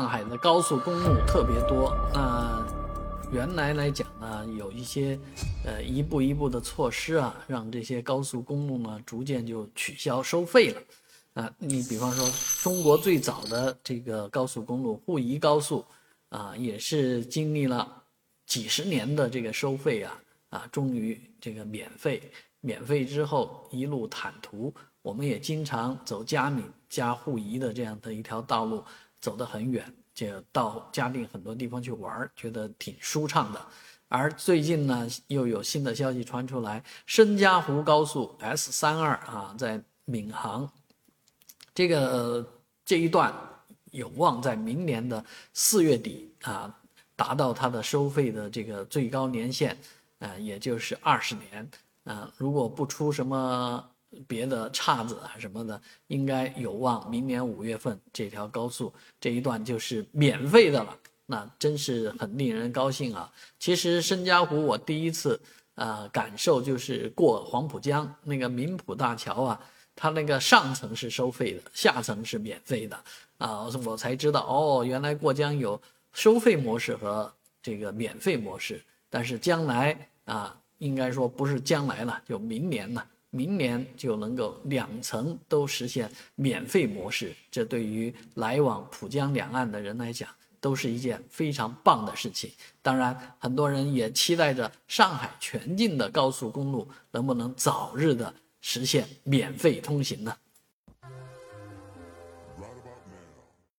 上海的高速公路特别多，那原来来讲呢，有一些呃一步一步的措施啊，让这些高速公路呢逐渐就取消收费了。啊，你比方说中国最早的这个高速公路沪宜高速啊，也是经历了几十年的这个收费啊啊，终于这个免费，免费之后一路坦途，我们也经常走嘉闵加沪宜的这样的一条道路。走得很远，就到嘉定很多地方去玩觉得挺舒畅的。而最近呢，又有新的消息传出来，申嘉湖高速 S 三二啊，在闵行，这个这一段有望在明年的四月底啊，达到它的收费的这个最高年限，呃，也就是二十年。啊，如果不出什么。别的岔子啊什么的，应该有望明年五月份这条高速这一段就是免费的了，那真是很令人高兴啊！其实申嘉湖我第一次啊感受就是过黄浦江那个明浦大桥啊，它那个上层是收费的，下层是免费的啊，我才知道哦，原来过江有收费模式和这个免费模式，但是将来啊，应该说不是将来了，就明年了。明年就能够两层都实现免费模式，这对于来往浦江两岸的人来讲，都是一件非常棒的事情。当然，很多人也期待着上海全境的高速公路能不能早日的实现免费通行呢？